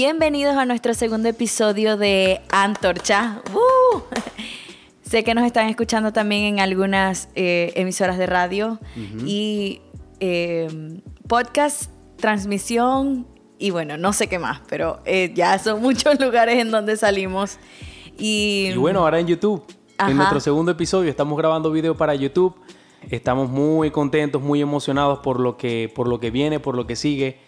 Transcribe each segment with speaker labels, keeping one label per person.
Speaker 1: Bienvenidos a nuestro segundo episodio de Antorcha. ¡Uh! Sé que nos están escuchando también en algunas eh, emisoras de radio y eh, podcast, transmisión y bueno, no sé qué más, pero eh, ya son muchos lugares en donde salimos. Y,
Speaker 2: bueno, ahora en YouTube, en nuestro segundo episodio, estamos grabando video para YouTube. Estamos muy contentos, muy emocionados por lo que, por lo que viene, por lo que sigue.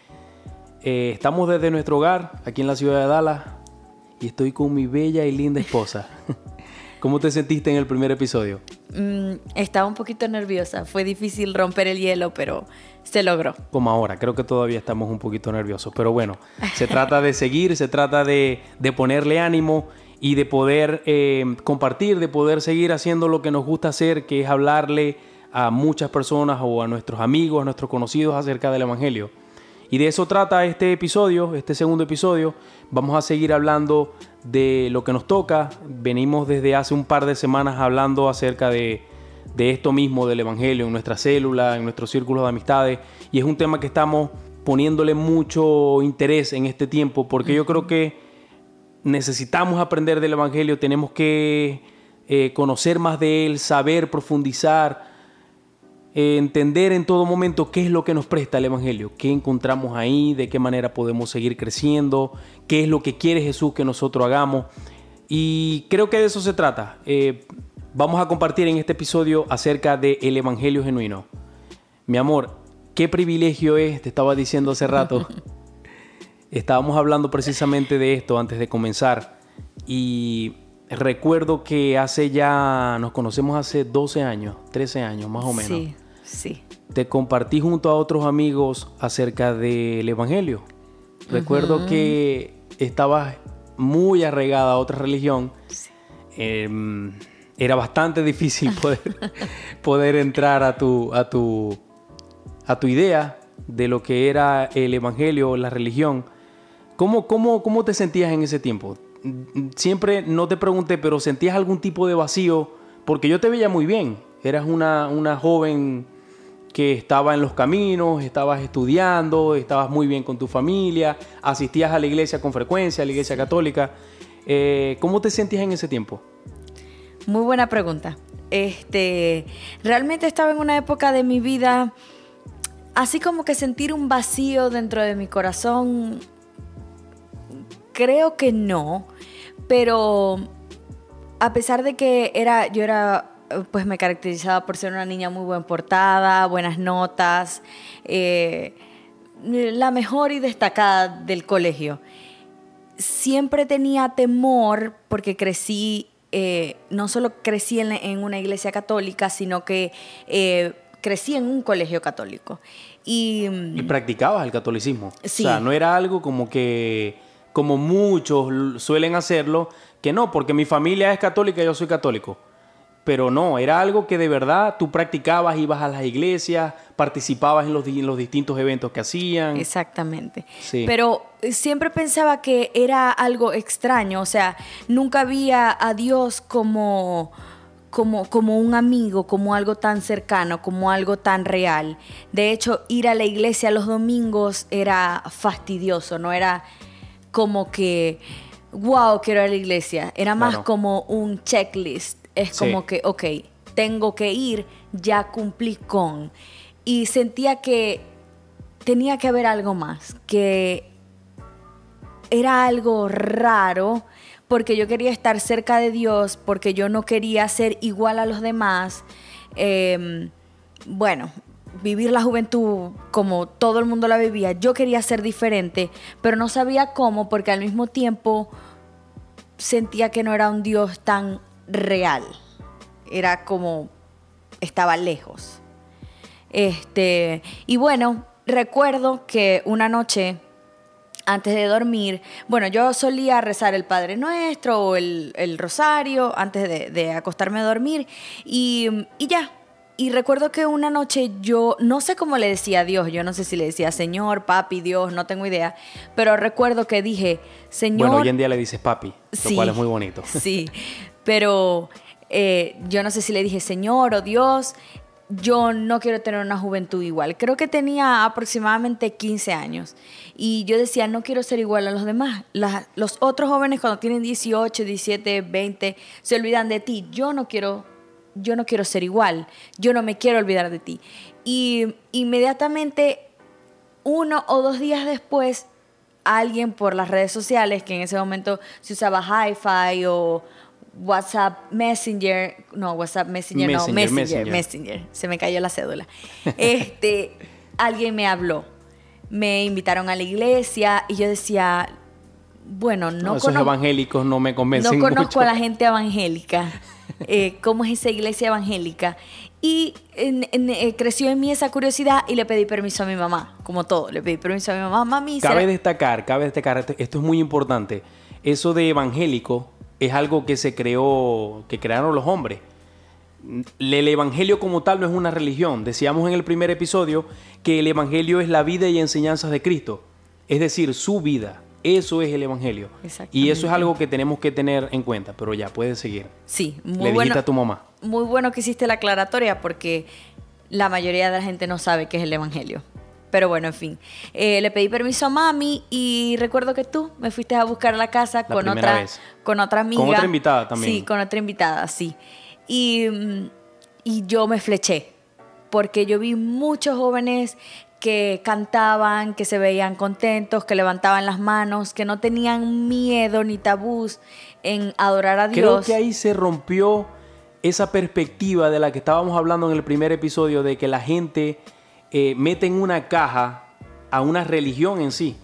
Speaker 2: Estamos desde nuestro hogar, aquí en la ciudad de Dallas, y estoy con mi bella y linda esposa. ¿Cómo te sentiste en el primer episodio?
Speaker 1: Mm, estaba un poquito nerviosa. Fue difícil romper el hielo, pero se logró.
Speaker 2: Como ahora, creo que todavía estamos un poquito nerviosos. Pero bueno, se trata de seguir, se trata de, ponerle ánimo y de poder eh, compartir, de poder seguir haciendo lo que nos gusta hacer, que es hablarle a muchas personas o a nuestros amigos, a nuestros conocidos acerca del Evangelio. Y de eso trata este episodio, este segundo episodio. Vamos a seguir hablando de lo que nos toca. Venimos desde hace un par de semanas hablando acerca de, esto mismo, del Evangelio, en nuestra célula, en nuestro círculo de amistades. Y es un tema que estamos poniéndole mucho interés en este tiempo, porque yo creo que necesitamos aprender del Evangelio, tenemos que eh, conocer más de él, saber, profundizar, eh, entender en todo momento qué es lo que nos presta el Evangelio, qué encontramos ahí, de qué manera podemos seguir creciendo, qué es lo que quiere Jesús que nosotros hagamos. Y creo que de eso se trata. Eh, vamos a compartir en este episodio acerca del Evangelio genuino. Mi amor, qué privilegio es, te estaba diciendo hace rato. Estábamos hablando precisamente de esto antes de comenzar. Y recuerdo que hace ya, nos conocemos hace 12 años, 13 años más o menos.
Speaker 1: Sí, sí.
Speaker 2: Te compartí junto a otros amigos acerca del Evangelio. Recuerdo que estabas muy arraigada a otra religión. Em, era bastante difícil poder, poder entrar a tu, a, tu, a tu idea de lo que era el Evangelio, la religión. ¿Cómo, cómo, cómo te sentías en ese tiempo? Siempre no te pregunté, pero sentías algún tipo de vacío, porque yo te veía muy bien. Eras una, una joven que estaba en los caminos, estabas estudiando, estabas muy bien con tu familia, asistías a la iglesia con frecuencia, a la iglesia católica. Eh, ¿Cómo te sentías en ese tiempo?
Speaker 1: Muy buena pregunta. Este, realmente estaba en una época de mi vida así como que sentir un vacío dentro de mi corazón Creo que no, pero a pesar de que era, yo era, pues me caracterizaba por ser una niña muy buen portada, buenas notas, eh, la mejor y destacada del colegio. Siempre tenía temor porque crecí, eh, no solo crecí en, una iglesia católica, sino que eh, crecí en un colegio católico. Y,
Speaker 2: y practicabas el catolicismo.
Speaker 1: Sí.
Speaker 2: O sea, no era algo como que como muchos suelen hacerlo, que no, porque mi familia es católica y yo soy católico. Pero no, era algo que de verdad tú practicabas, ibas a las iglesias, participabas en los, los distintos eventos que hacían.
Speaker 1: Exactamente. Pero eh, siempre pensaba que era algo extraño, o sea, nunca había a Dios como, como, como un amigo, como algo tan cercano, como algo tan real. De hecho, ir a la iglesia los domingos era fastidioso, no era como que, wow, quiero ir a la iglesia. Era más como un checklist. Es como que, ok, tengo que ir, ya cumplí con. Y sentía que tenía que haber algo más, que era algo raro, porque yo quería estar cerca de Dios, porque yo no quería ser igual a los demás. Em, bueno, vivir la juventud como todo el mundo la vivía, yo quería ser diferente, pero no sabía cómo porque al mismo tiempo sentía que no era un Dios tan real. Era como estaba lejos. Este, y bueno, recuerdo que una noche antes de dormir, bueno, yo solía rezar el Padre Nuestro o el, Rosario antes de, acostarme a dormir y, y ya, y recuerdo que una noche yo, no sé cómo le decía a Dios, yo no sé si le decía Señor, papi, Dios, no tengo idea, pero recuerdo que dije, Señor...
Speaker 2: Bueno, hoy en día le dices papi, lo cual es muy bonito.
Speaker 1: Sí, pero eh, yo no sé si le dije Señor o Dios, yo no quiero tener una juventud igual. Creo que tenía aproximadamente 15 años y yo decía, no quiero ser igual a los demás. los otros jóvenes cuando tienen 18, 17, 20 se olvidan de ti. Yo no quiero yo no quiero ser igual. Yo no me quiero olvidar de ti. Y inmediatamente uno o dos días después alguien por las redes sociales, que en ese momento se usaba Hi-Fi o WhatsApp Messenger, no, WhatsApp Messenger, no, Messenger, Messenger, se me cayó la cédula. Este, alguien me habló, me invitaron a la iglesia y yo decía, bueno, no,
Speaker 2: esos evangélicos no me convencen
Speaker 1: No conozco a la gente evangélica, eh, cómo es esa iglesia evangélica. Y eh, creció en mí esa curiosidad y le pedí permiso a mi mamá, como todo, le pedí permiso a mi mamá, mami.
Speaker 2: Cabe destacar, cabe destacar, esto es muy importante, eso de evangélico es algo que se creó, que crearon los hombres. El evangelio como tal no es una religión. Decíamos en el primer episodio que el evangelio es la vida y enseñanzas de Cristo, es decir, su vida. Eso es el evangelio. Y eso es algo que tenemos que tener en cuenta, pero ya puedes seguir.
Speaker 1: Sí,
Speaker 2: muy Le bueno. a tu mamá.
Speaker 1: Muy bueno que hiciste la aclaratoria porque la mayoría de la gente no sabe qué es el evangelio. Pero bueno, en fin. Eh, le pedí permiso a mami y recuerdo que tú me fuiste a buscar a la casa con otra, con otra amiga.
Speaker 2: Con otra invitada también.
Speaker 1: Sí, con otra invitada, sí. Y, mm, y yo me fleché porque yo vi muchos jóvenes que cantaban, que se veían contentos, que levantaban las manos, que no tenían miedo ni tabús en adorar a Dios.
Speaker 2: Creo que ahí se rompió esa perspectiva de la que estábamos hablando en el primer episodio, de que la gente eh, mete en una caja a una religión en sí.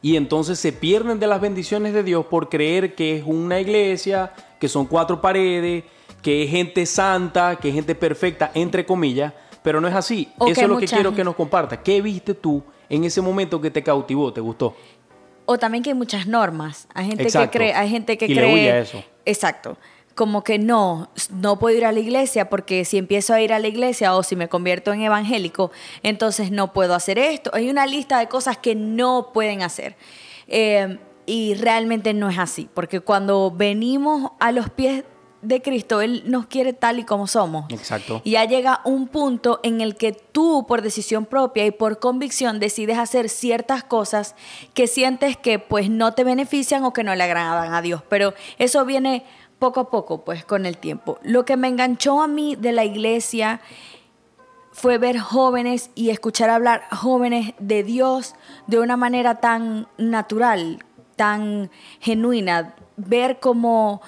Speaker 2: Y entonces se pierden de las bendiciones de Dios por creer que es una iglesia, que son cuatro paredes, que es gente santa, que es gente perfecta, entre comillas, pero no es así. Eso es lo que quiero que nos compartas. ¿Qué viste tú en ese momento que te cautivó, te gustó?
Speaker 1: O también que hay muchas normas. Hay gente que cree, hay gente que cree.
Speaker 2: eso.
Speaker 1: Exacto. Como que no, no puedo ir a la iglesia porque si empiezo a ir a la iglesia o si me convierto en evangélico, entonces no puedo hacer esto. Hay una lista de cosas que no pueden hacer. Eh, y realmente no es así, porque cuando venimos a los pies de Cristo, Él nos quiere tal y como somos.
Speaker 2: Exacto.
Speaker 1: Y ya llega un punto en el que tú, por decisión propia y por convicción, decides hacer ciertas cosas que sientes que pues no te benefician o que no le agradan a Dios. Pero eso viene poco a poco, pues con el tiempo. Lo que me enganchó a mí de la iglesia fue ver jóvenes y escuchar hablar jóvenes de Dios de una manera tan natural, tan genuina, ver cómo,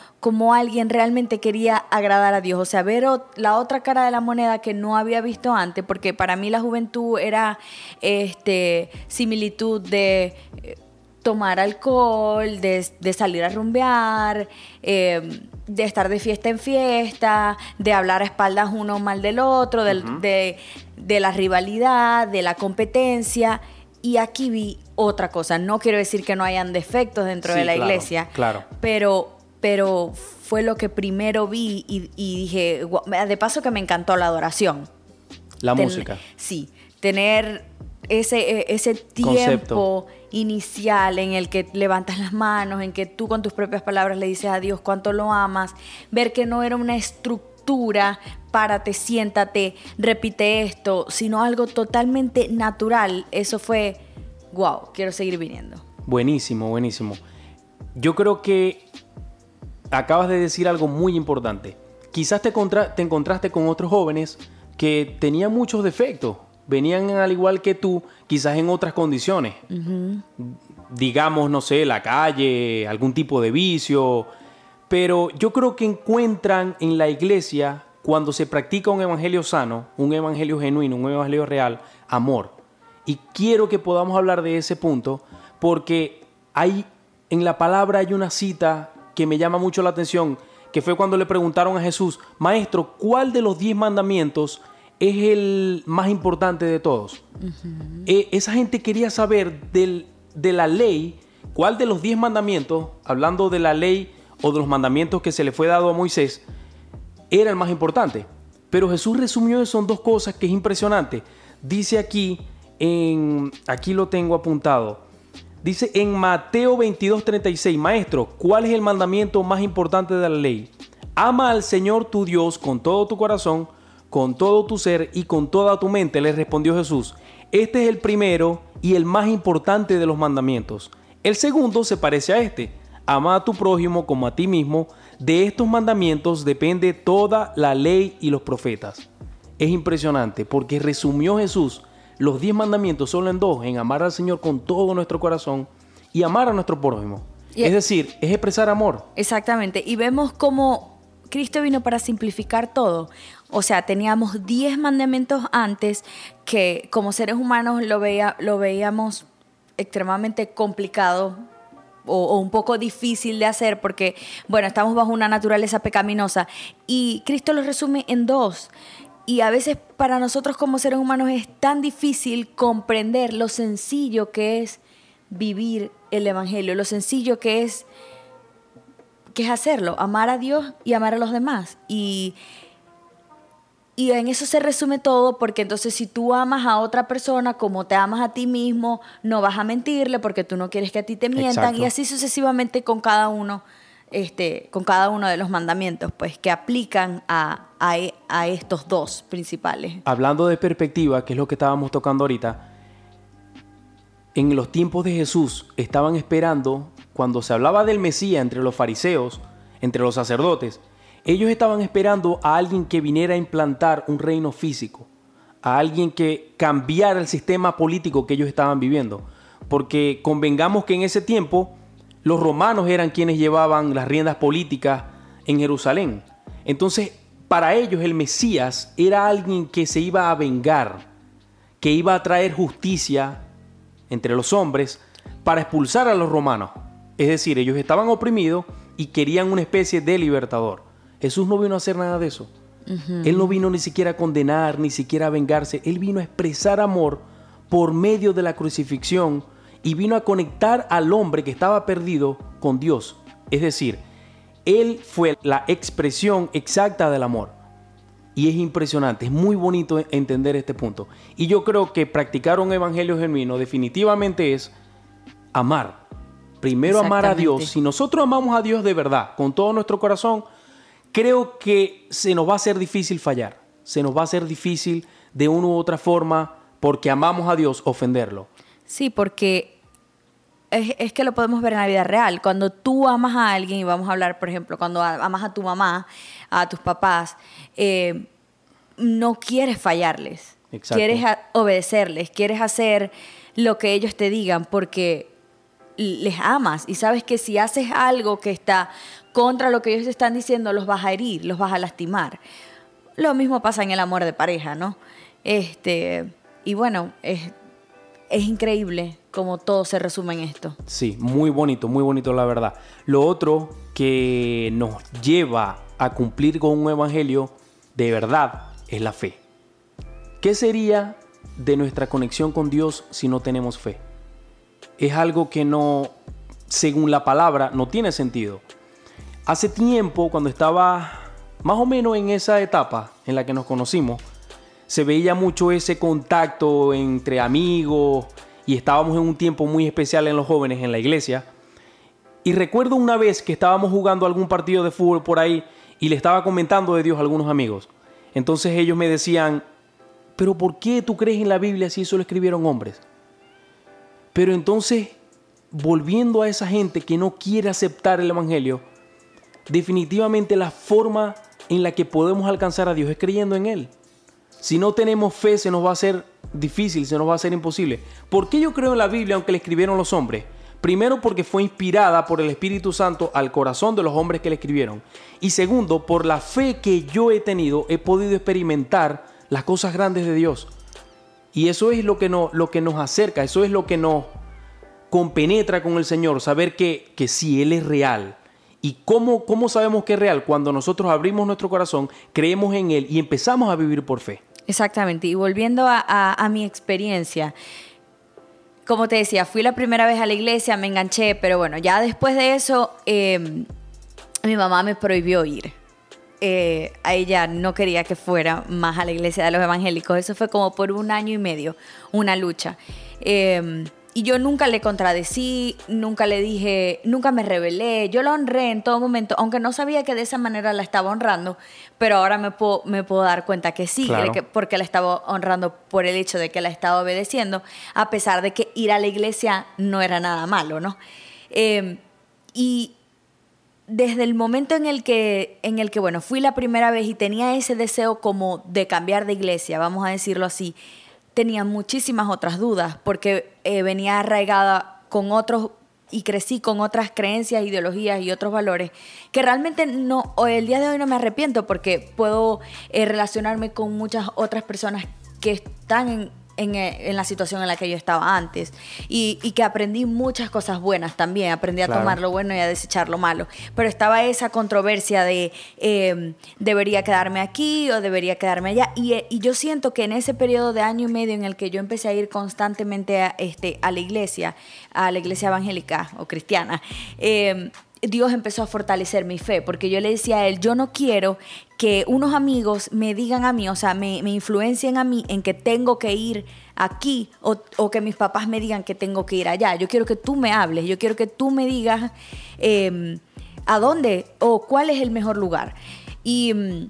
Speaker 1: alguien realmente quería agradar a Dios, o sea, ver la otra cara de la moneda que no había visto antes, porque para mí la juventud era este, similitud de eh, tomar alcohol, de, salir a rumbear, em, de estar de fiesta en fiesta, de hablar a espaldas uno mal del otro, de, de la rivalidad, de la competencia. Y aquí vi otra cosa. No quiero decir que no hayan defectos dentro de la iglesia,
Speaker 2: claro.
Speaker 1: pero pero fue lo que primero vi y, dije, de paso que me encantó la adoración.
Speaker 2: La música.
Speaker 1: Sí, tener ese, e, ese tiempo inicial en el que levantas las manos, en que tú con tus propias palabras le dices a Dios cuánto lo amas, ver que no era una estructura, párate, siéntate, repite esto, sino algo totalmente natural. Eso fue wow, quiero seguir viniendo.
Speaker 2: Buenísimo, buenísimo. Yo creo que acabas de decir algo muy importante. Quizás te, te encontraste con otros jóvenes que tenían muchos defectos, venían al igual que tú, quizás en otras condiciones. Digamos, no sé, la calle, algún tipo de vicio. Pero yo creo que encuentran en la iglesia, cuando se practica un evangelio sano, un evangelio genuino, un evangelio real, amor. Y quiero que podamos hablar de ese punto porque hay en la palabra hay una cita que me llama mucho la atención, que fue cuando le preguntaron a Jesús, Maestro, ¿cuál de los diez mandamientos es el más importante de todos? Eh, esa gente quería saber de la ley, cuál de los diez mandamientos, hablando de la ley o de los mandamientos que se le fue dado a Moisés, era el más importante. Pero Jesús resumió eso en dos cosas que es impresionante. Dice aquí aquí lo tengo apuntado. Dice en Mateo 22, 36, Maestro, ¿cuál es el mandamiento más importante de la ley? Ama al Señor tu Dios con todo tu corazón, con todo tu ser y con toda tu mente, le respondió Jesús. Este es el primero y el más importante de los mandamientos. El segundo se parece a este. Ama a tu prójimo como a ti mismo. De estos mandamientos depende toda la ley y los profetas. Es impresionante porque resumió Jesús los diez mandamientos solo en dos, en amar al Señor con todo nuestro corazón y amar a nuestro prójimo. es decir, es expresar amor.
Speaker 1: Exactamente. Y vemos cómo Cristo vino para simplificar todo. O sea, teníamos 10 mandamientos antes que como seres humanos lo, veía, lo veíamos extremadamente complicado o, un poco difícil de hacer porque, bueno, estamos bajo una naturaleza pecaminosa. Y Cristo lo resume en dos. Y a veces para nosotros como seres humanos es tan difícil comprender lo sencillo que es vivir el Evangelio, lo sencillo que es, que es hacerlo, amar a Dios y amar a los demás. Y y en eso se resume todo, porque entonces si tú amas a otra persona como te amas a ti mismo, no vas a mentirle porque tú no quieres que a ti te mientan y así sucesivamente con cada uno, este, con cada uno de los mandamientos, pues que aplican a, a, estos dos principales.
Speaker 2: Hablando de perspectiva, que es lo que estábamos tocando ahorita, en los tiempos de Jesús estaban esperando, cuando se hablaba del Mesías entre los fariseos, entre los sacerdotes, ellos estaban esperando a alguien que viniera a implantar un reino físico, a alguien que cambiara el sistema político que ellos estaban viviendo. Porque convengamos que en ese tiempo los romanos eran quienes llevaban las riendas políticas en Jerusalén. Entonces, para ellos el Mesías era alguien que se iba a vengar, que iba a traer justicia entre los hombres para expulsar a los romanos. Es decir, ellos estaban oprimidos y querían una especie de libertador. Jesús no vino a hacer nada de eso. Él no vino ni siquiera a condenar, ni siquiera a vengarse. Él vino a expresar amor por medio de la crucifixión y vino a conectar al hombre que estaba perdido con Dios. Es decir, Él fue la expresión exacta del amor. Y es impresionante, es muy bonito entender este punto. Y yo creo que practicar un evangelio genuino definitivamente es amar. Primero amar a Dios. Si nosotros amamos a Dios de verdad, con todo nuestro corazón, creo que se nos va a hacer difícil fallar. Se nos va a hacer difícil de una u otra forma, porque amamos a Dios, ofenderlo.
Speaker 1: Sí, porque es, que lo podemos ver en la vida real. Cuando tú amas a alguien, y vamos a hablar, por ejemplo, cuando amas a tu mamá, a tus papás, eh, no quieres fallarles. Quieres obedecerles, quieres hacer lo que ellos te digan porque les amas y sabes que si haces algo que está contra lo que ellos están diciendo, los vas a herir, los vas a lastimar. Lo mismo pasa en el amor de pareja, ¿no? Este, y bueno, es, es increíble cómo todo se resume en esto.
Speaker 2: Sí, muy bonito, muy bonito la verdad. Lo otro que nos lleva a cumplir con un evangelio de verdad es la fe. ¿Qué sería de nuestra conexión con Dios si no tenemos fe? Es algo que no, según la palabra, no tiene sentido. Hace tiempo, cuando estaba más o menos en esa etapa en la que nos conocimos, se veía mucho ese contacto entre amigos y estábamos en un tiempo muy especial en los jóvenes en la iglesia. Y recuerdo una vez que estábamos jugando algún partido de fútbol por ahí y le estaba comentando de Dios a algunos amigos. Entonces ellos me decían, pero ¿por qué tú crees en la Biblia si eso lo escribieron hombres? Pero entonces, volviendo a esa gente que no quiere aceptar el Evangelio, definitivamente la forma en la que podemos alcanzar a Dios es creyendo en Él. Si no tenemos fe, se nos va a hacer difícil, se nos va a hacer imposible. ¿Por qué yo creo en la Biblia aunque la escribieron los hombres? Primero porque fue inspirada por el Espíritu Santo al corazón de los hombres que la escribieron. Y segundo, por la fe que yo he tenido, he podido experimentar las cosas grandes de Dios. Y eso es lo que, no, lo que nos acerca, eso es lo que nos compenetra con el Señor, saber que, que Él es real, ¿Y cómo, cómo sabemos que es real? Cuando nosotros abrimos nuestro corazón, creemos en Él y empezamos a vivir por fe.
Speaker 1: Exactamente. Y volviendo a, mi experiencia, como te decía, fui la primera vez a la iglesia, me enganché, pero bueno, ya después de eso, em, mi mamá me prohibió ir. Eh, ella no quería que fuera más a la iglesia de los evangélicos. Eso fue como por un año y medio, una lucha. Em, y yo nunca le contradecí, nunca le dije, nunca me rebelé, yo la honré en todo momento, aunque no sabía que de esa manera la estaba honrando, pero ahora me puedo, me puedo dar cuenta que sí, porque la estaba honrando por el hecho de que la estaba obedeciendo, a pesar de que ir a la iglesia no era nada malo, ¿no? Em, y desde el momento en el que, en el que, bueno, fui la primera vez y tenía ese deseo como de cambiar de iglesia, vamos a decirlo así, tenía muchísimas otras dudas porque eh, venía arraigada con otros y crecí con otras creencias, ideologías y otros valores que realmente no, el día de hoy no me arrepiento porque puedo eh, relacionarme con muchas otras personas que están en, eh, en, la situación en la que yo estaba antes. Y, que aprendí muchas cosas buenas también. Aprendí a tomar lo bueno y a desechar lo malo. Pero estaba esa controversia de em, debería quedarme aquí o debería quedarme allá. Y, y, yo siento que en ese periodo de año y medio en el que yo empecé a ir constantemente a, este, a la iglesia, a la iglesia evangélica o cristiana, eh, Dios empezó a fortalecer mi fe, porque yo le decía a él, yo no quiero que unos amigos me digan a mí, o sea, me, me influencien a mí en que tengo que ir aquí o, que mis papás me digan que tengo que ir allá. Yo quiero que tú me hables, yo quiero que tú me digas em, a dónde o cuál es el mejor lugar. Y mm,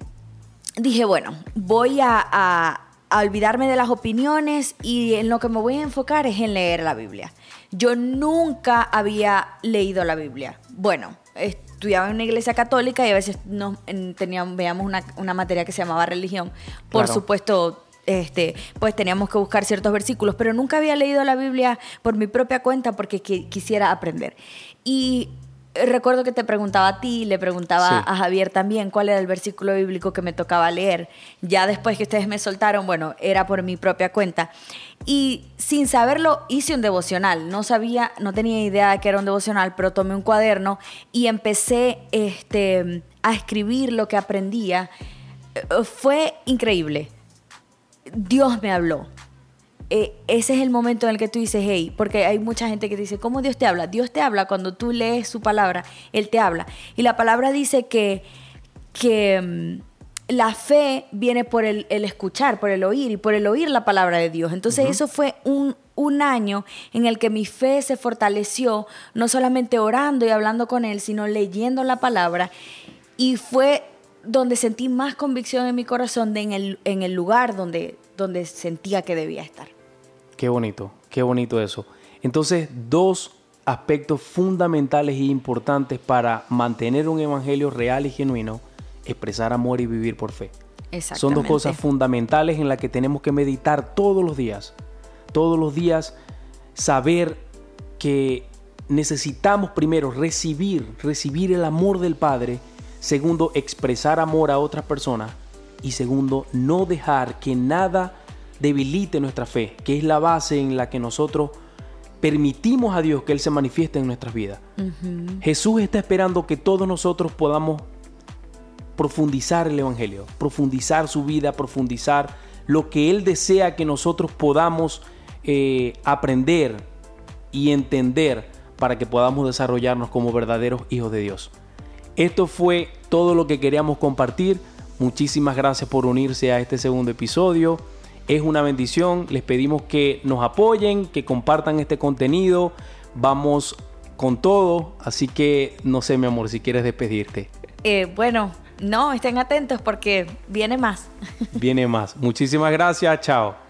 Speaker 1: dije, bueno, voy a, a olvidarme de las opiniones y en lo que me voy a enfocar es en leer la Biblia. Yo nunca había leído la Biblia. Bueno, estudiaba en una iglesia católica y a veces nos teníamos, veíamos una, materia que se llamaba religión. Por supuesto, este, pues teníamos que buscar ciertos versículos, pero nunca había leído la Biblia por mi propia cuenta porque quisiera aprender. Y recuerdo que te preguntaba a ti, le preguntaba a Javier también cuál era el versículo bíblico que me tocaba leer. Ya después que ustedes me soltaron, bueno, era por mi propia cuenta. Y sin saberlo hice un devocional. No sabía, no tenía idea de que era un devocional, pero tomé un cuaderno y empecé este, a escribir lo que aprendía. Eh, fue increíble. Dios me habló. Eh, ese es el momento en el que tú dices, hey, porque hay mucha gente que dice, ¿cómo Dios te habla? Dios te habla cuando tú lees su palabra, Él te habla. Y la palabra dice que, que mm, la fe viene por el, escuchar, por el oír y por el oír la palabra de Dios. Entonces eso fue un, un año en el que mi fe se fortaleció, no solamente orando y hablando con Él, sino leyendo la palabra. Y fue donde sentí más convicción en mi corazón de en el, en el lugar donde, donde sentía que debía estar.
Speaker 2: Qué bonito, qué bonito eso. Entonces, dos aspectos fundamentales e importantes para mantener un evangelio real y genuino, expresar amor y vivir por fe. Son dos cosas fundamentales en las que tenemos que meditar todos los días. Todos los días saber que necesitamos primero recibir, recibir el amor del Padre. Segundo, expresar amor a otras personas. Y segundo, no dejar que nada debilite nuestra fe, que es la base en la que nosotros permitimos a Dios que Él se manifieste en nuestras vidas. Jesús está esperando que todos nosotros podamos profundizar el Evangelio, profundizar su vida, profundizar lo que Él desea que nosotros podamos eh, aprender y entender para que podamos desarrollarnos como verdaderos hijos de Dios. Esto fue todo lo que queríamos compartir. Muchísimas gracias por unirse a este segundo episodio es una bendición. Les pedimos que nos apoyen, que compartan este contenido. Vamos con todo, así que no sé, mi amor, si quieres despedirte.
Speaker 1: Eh, bueno, no, estén atentos porque viene más.
Speaker 2: Viene más. Muchísimas gracias, chao.